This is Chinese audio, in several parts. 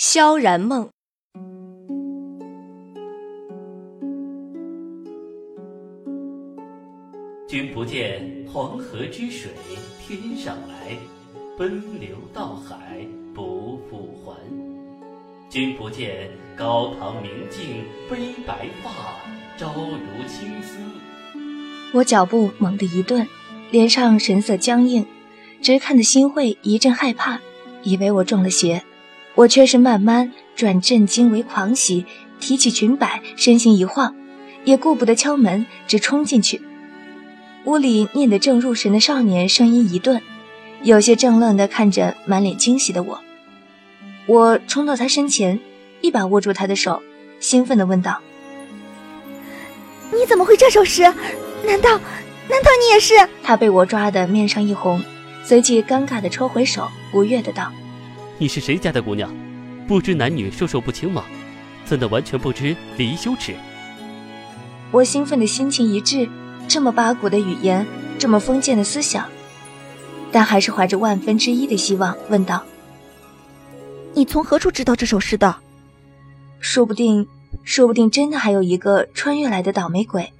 萧然梦。君不见黄河之水天上来，奔流到海不复还。君不见高堂明镜悲白发，朝如青丝。我脚步猛地一顿，脸上神色僵硬，直看得心会一阵害怕，以为我中了邪。我却是慢慢转震惊为狂喜，提起裙摆，身形一晃，也顾不得敲门，直冲进去。屋里念得正入神的少年声音一顿，有些怔愣地看着满脸惊喜的我。我冲到他身前，一把握住他的手，兴奋地问道：“你怎么会这首诗？难道，难道你也是？”他被我抓得面上一红，随即尴尬地抽回手，不悦地道：“你是谁家的姑娘？不知男女授受不亲吗？怎的完全不知礼仪羞耻？”我兴奋的心情一滞。这么八股的语言，这么封建的思想，但还是怀着万分之一的希望问道：“你从何处知道这首诗的？说不定，说不定真的还有一个穿越来的倒霉鬼。”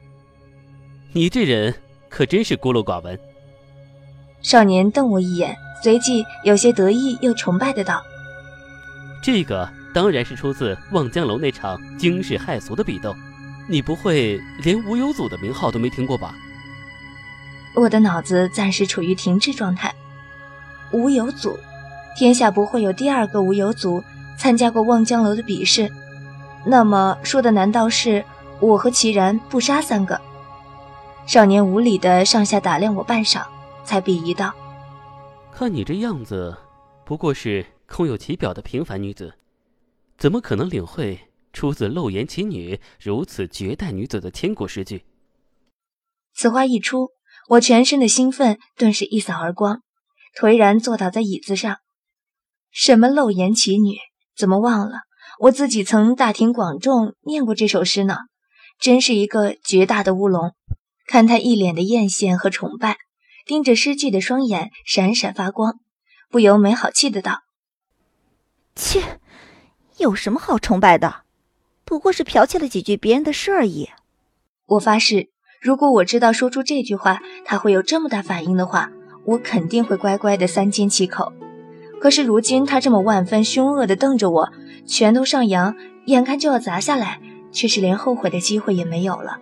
你这人可真是孤陋寡闻。少年瞪我一眼，随即有些得意又崇拜的道：“这个当然是出自望江楼那场惊世骇俗的比斗。”你不会连无有祖的名号都没听过吧？我的脑子暂时处于停滞状态。无有祖，天下不会有第二个无有祖参加过望江楼的比试。那么说的难道是我和齐然不杀三个？少年无礼的上下打量我半晌，才鄙夷道：“看你这样子，不过是空有其表的平凡女子，怎么可能领会？”出自漏言其女如此绝代女子的千古诗句。此话一出，我全身的兴奋顿时一扫而光，颓然坐倒在椅子上。什么漏言其女？怎么忘了我自己曾大庭广众念过这首诗呢？真是一个绝大的乌龙！看他一脸的艳羡和崇拜，盯着诗句的双眼闪闪发光，不由没好气的道：“切，有什么好崇拜的？”不过是剽窃了几句别人的诗而已。我发誓，如果我知道说出这句话他会有这么大反应的话，我肯定会乖乖的三缄其口。可是如今他这么万分凶恶的瞪着我，拳头上扬，眼看就要砸下来，却是连后悔的机会也没有了。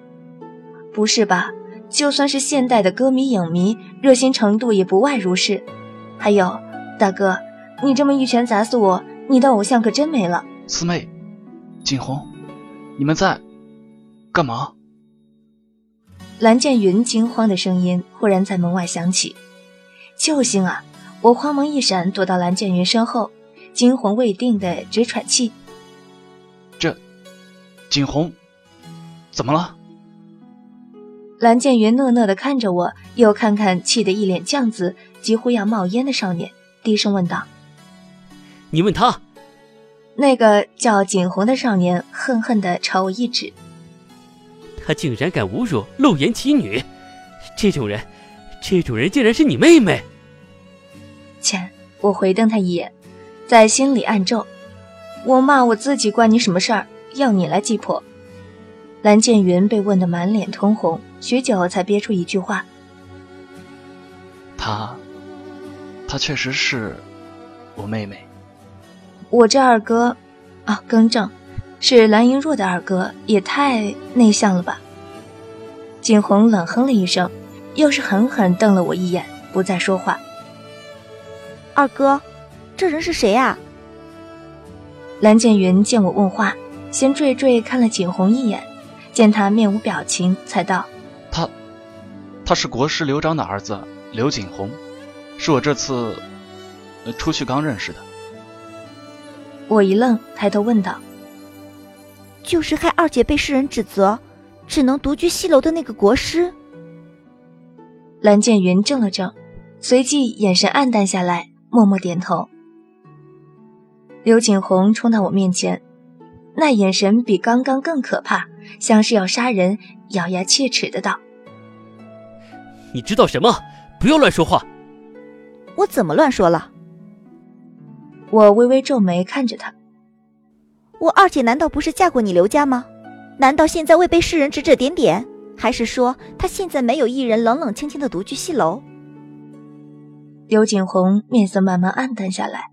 不是吧？就算是现代的歌迷影迷，热心程度也不外如是。还有，大哥，你这么一拳砸死我，你的偶像可真没了。四妹，景洪。你们在干嘛？蓝剑云惊慌的声音忽然在门外响起。救星啊！我慌忙一闪，躲到蓝剑云身后，惊魂未定的直喘气。这，景洪，怎么了？蓝剑云讷讷的看着我，又看看气得一脸酱紫、几乎要冒烟的少年，低声问道：“你问他。”那个叫景洪的少年恨恨地朝我一指，他竟然敢侮辱露言其女，这种人，这种人竟然是你妹妹！切！我回瞪他一眼，在心里暗咒：我骂我自己关你什么事儿？要你来击破？蓝剑云被问得满脸通红，许久才憋出一句话：她，她确实是我妹妹。我这二哥，啊，更正，是蓝莹若的二哥，也太内向了吧？景洪冷哼了一声，又是狠狠瞪了我一眼，不再说话。二哥，这人是谁呀？蓝剑云见我问话，先惴惴看了景洪一眼，见他面无表情，才道：“他，他是国师刘璋的儿子刘景洪，是我这次出去刚认识的。”我一愣，抬头问道：“就是害二姐被世人指责，只能独居西楼的那个国师？”蓝剑云怔了怔，随即眼神黯淡下来，默默点头。刘景洪冲到我面前，那眼神比刚刚更可怕，像是要杀人，咬牙切齿的道：“你知道什么？不要乱说话！”我怎么乱说了？我微微皱眉看着他，我二姐难道不是嫁过你刘家吗？难道现在未被世人指指点点？还是说她现在没有一人冷冷清清的独居西楼？刘景红面色慢慢暗淡下来，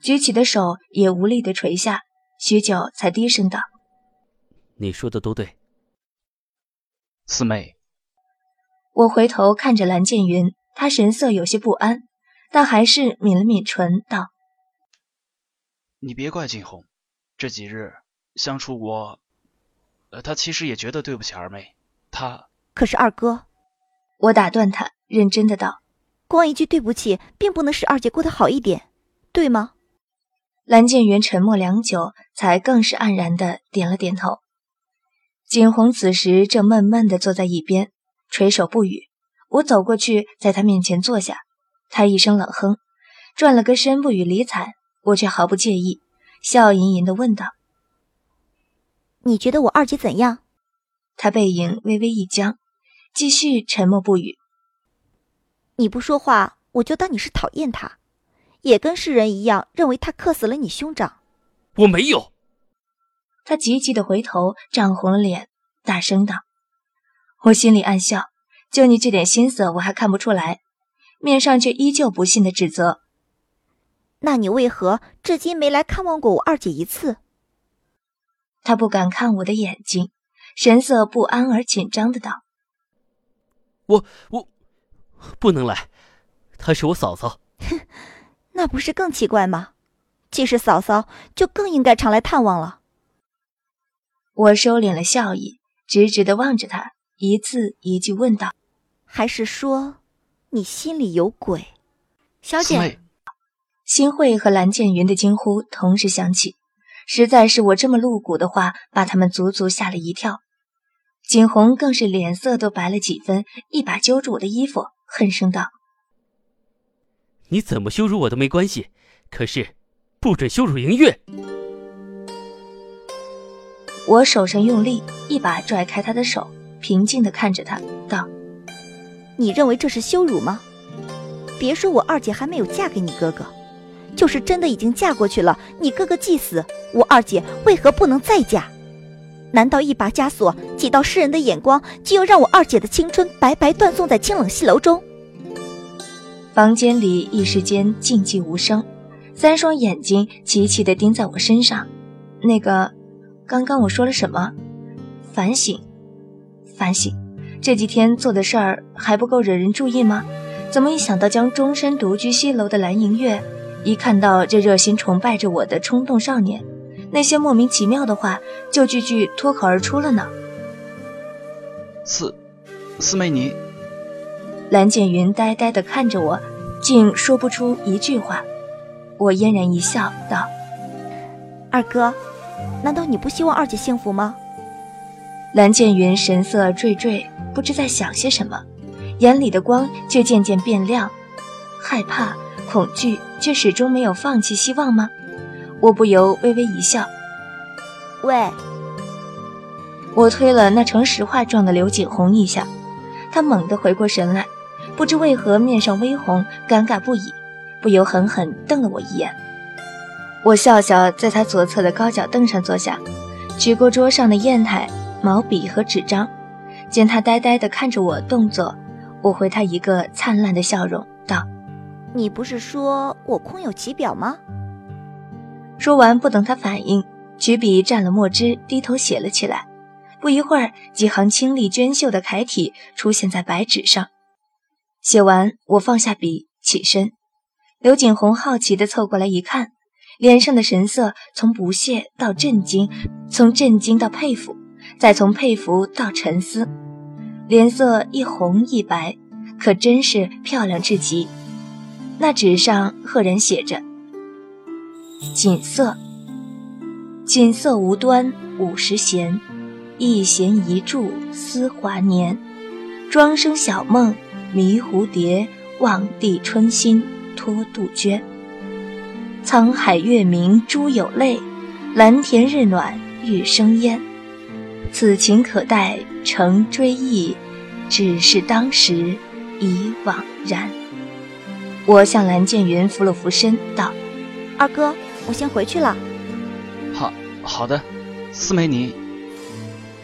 举起的手也无力的垂下，许久才低声道：“你说的都对。”四妹，我回头看着蓝剑云，他神色有些不安，但还是抿了抿唇，道：“你别怪景洪，这几日相处我……呃，他其实也觉得对不起二妹。他可是二哥，我打断他，认真的道：“光一句对不起，并不能使二姐过得好一点，对吗？”蓝剑云沉默良久，才更是黯然的点了点头。景洪此时正闷闷的坐在一边，垂首不语。我走过去，在他面前坐下。他一声冷哼，转了个身，不予理睬。我却毫不介意，笑吟吟地问道：“你觉得我二姐怎样？”他背影微微一僵，继续沉默不语。你不说话，我就当你是讨厌他，也跟世人一样认为他克死了你兄长。我没有。他急急的回头，涨红了脸，大声道：“我心里暗笑，就你这点心思，我还看不出来，面上却依旧不信的指责。那你为何至今没来看望过我二姐一次？”他不敢看我的眼睛，神色不安而紧张的道：“我我不能来，她是我嫂嫂。”哼，那不是更奇怪吗？既是嫂嫂，就更应该常来探望了。我收敛了笑意，直直的望着他，一字一句问道：“还是说，你心里有鬼？”小姐，新慧和蓝剑云的惊呼同时响起，实在是我这么露骨的话，把他们足足吓了一跳。景洪更是脸色都白了几分，一把揪住我的衣服，恨声道：“你怎么羞辱我都没关系，可是不准羞辱莹月。”我手上用力，一把拽开他的手，平静地看着他，道：“你认为这是羞辱吗？别说我二姐还没有嫁给你哥哥，就是真的已经嫁过去了，你哥哥既死，我二姐为何不能再嫁？难道一把枷锁挤到世人的眼光，就要让我二姐的青春白白断送在清冷戏楼中？”房间里一时间静寂无声，三双眼睛齐齐地盯在我身上，那个。刚刚我说了什么？反省，反省，这几天做的事儿还不够惹人注意吗？怎么一想到将终身独居西楼的蓝银月，一看到这热心崇拜着我的冲动少年，那些莫名其妙的话就句句脱口而出了呢？四，四妹你……蓝剑云呆呆地看着我，竟说不出一句话。我嫣然一笑，道：“二哥。”难道你不希望二姐幸福吗？蓝剑云神色惴惴，不知在想些什么，眼里的光却渐渐变亮。害怕、恐惧，却始终没有放弃希望吗？我不由微微一笑。喂，我推了那成石化状的刘景洪一下，他猛地回过神来，不知为何面上微红，尴尬不已，不由狠狠瞪了我一眼。我笑笑，在他左侧的高脚凳上坐下，举过桌上的砚台、毛笔和纸张，见他呆呆地看着我动作，我回他一个灿烂的笑容，道：“你不是说我空有其表吗？”说完，不等他反应，举笔蘸了墨汁，低头写了起来。不一会儿，几行清丽娟秀的楷体出现在白纸上。写完，我放下笔，起身。刘景洪好奇地凑过来一看。脸上的神色从不屑到震惊，从震惊到佩服，再从佩服到沉思，脸色一红一白，可真是漂亮至极。那纸上赫然写着：“锦瑟，锦瑟无端五十弦，一弦一柱思华年。庄生晓梦迷蝴蝶，望帝春心托杜鹃。”沧海月明珠有泪，蓝田日暖玉生烟。此情可待成追忆，只是当时已惘然。我向蓝剑云扶了扶身，道：“二哥，我先回去了。”好，好的，四妹你。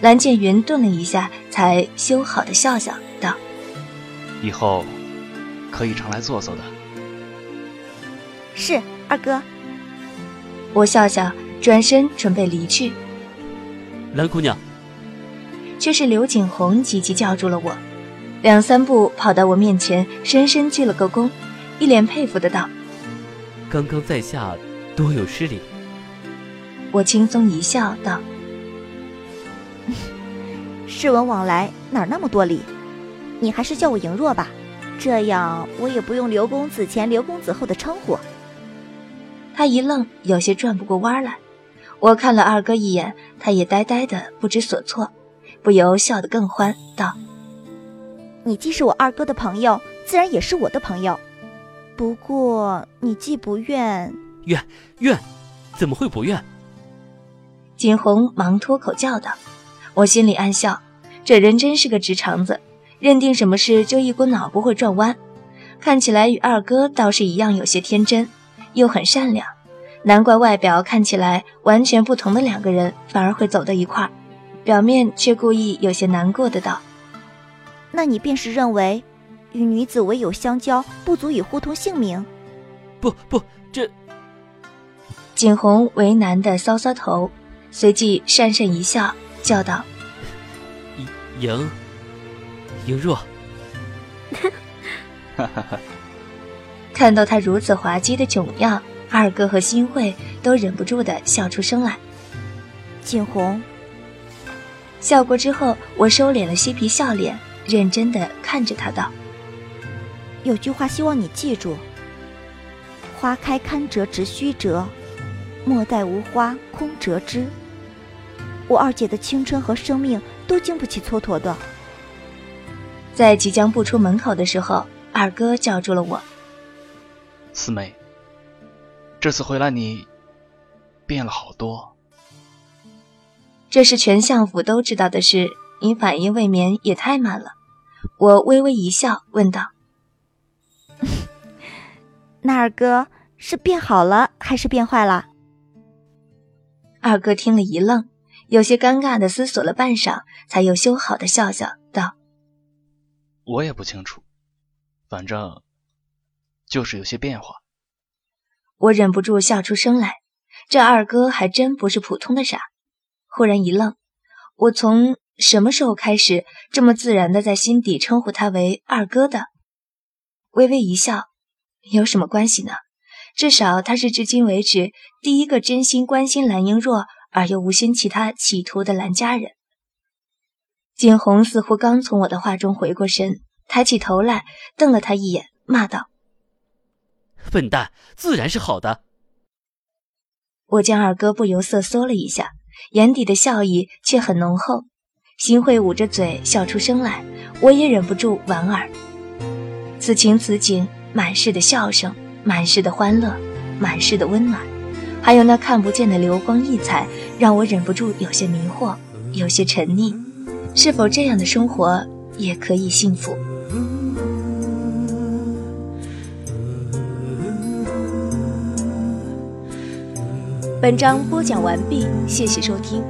蓝剑云顿了一下，才修好的笑笑道：“以后可以常来坐坐的。”是二哥。我笑笑，转身准备离去。蓝姑娘，却是刘景红急急叫住了我，两三步跑到我面前，深深鞠了个躬，一脸佩服的道：“刚刚在下多有失礼。”我轻松一笑，道：“世文往来，哪那么多礼？你还是叫我莹若吧，这样我也不用刘公子前、刘公子后的称呼。”他一愣，有些转不过弯来。我看了二哥一眼，他也呆呆的不知所措，不由笑得更欢，道：“你既是我二哥的朋友，自然也是我的朋友。不过你既不愿……愿愿，怎么会不愿？”景洪忙脱口叫道：“我心里暗笑，这人真是个直肠子，认定什么事就一股脑不会转弯。看起来与二哥倒是一样，有些天真，又很善良。难怪外表看起来完全不同的两个人，反而会走到一块儿，表面却故意有些难过的道：‘那你便是认为，与女子唯有相交，不足以互通姓名？’不不，这……”景洪为难的搔搔头。随即讪讪一笑，叫道：“莹，莹若。”看到他如此滑稽的窘样，二哥和新慧都忍不住的笑出声来。景洪笑过之后，我收敛了嬉皮笑脸，认真的看着他道：“有句话希望你记住：花开堪折直须折，莫待无花空折枝。”我二姐的青春和生命都经不起蹉跎的。在即将步出门口的时候，二哥叫住了我：“四妹，这次回来你变了好多。”这是全相府都知道的事，你反应未免也太慢了。我微微一笑，问道：“ 那二哥是变好了还是变坏了？”二哥听了一愣。有些尴尬的思索了半晌，才又修好的笑笑道：“我也不清楚，反正就是有些变化。”我忍不住笑出声来。这二哥还真不是普通的傻。忽然一愣，我从什么时候开始这么自然的在心底称呼他为二哥的？微微一笑，有什么关系呢？至少他是至今为止第一个真心关心蓝英若。而又无心其他企图的蓝家人，景洪似乎刚从我的话中回过神，抬起头来瞪了他一眼，骂道：“笨蛋，自然是好的。”我见二哥不由瑟缩了一下，眼底的笑意却很浓厚。新慧捂着嘴笑出声来，我也忍不住莞尔。此情此景，满是的笑声，满是的欢乐，满是的温暖。还有那看不见的流光溢彩，让我忍不住有些迷惑，有些沉溺。是否这样的生活也可以幸福？本章播讲完毕，谢谢收听。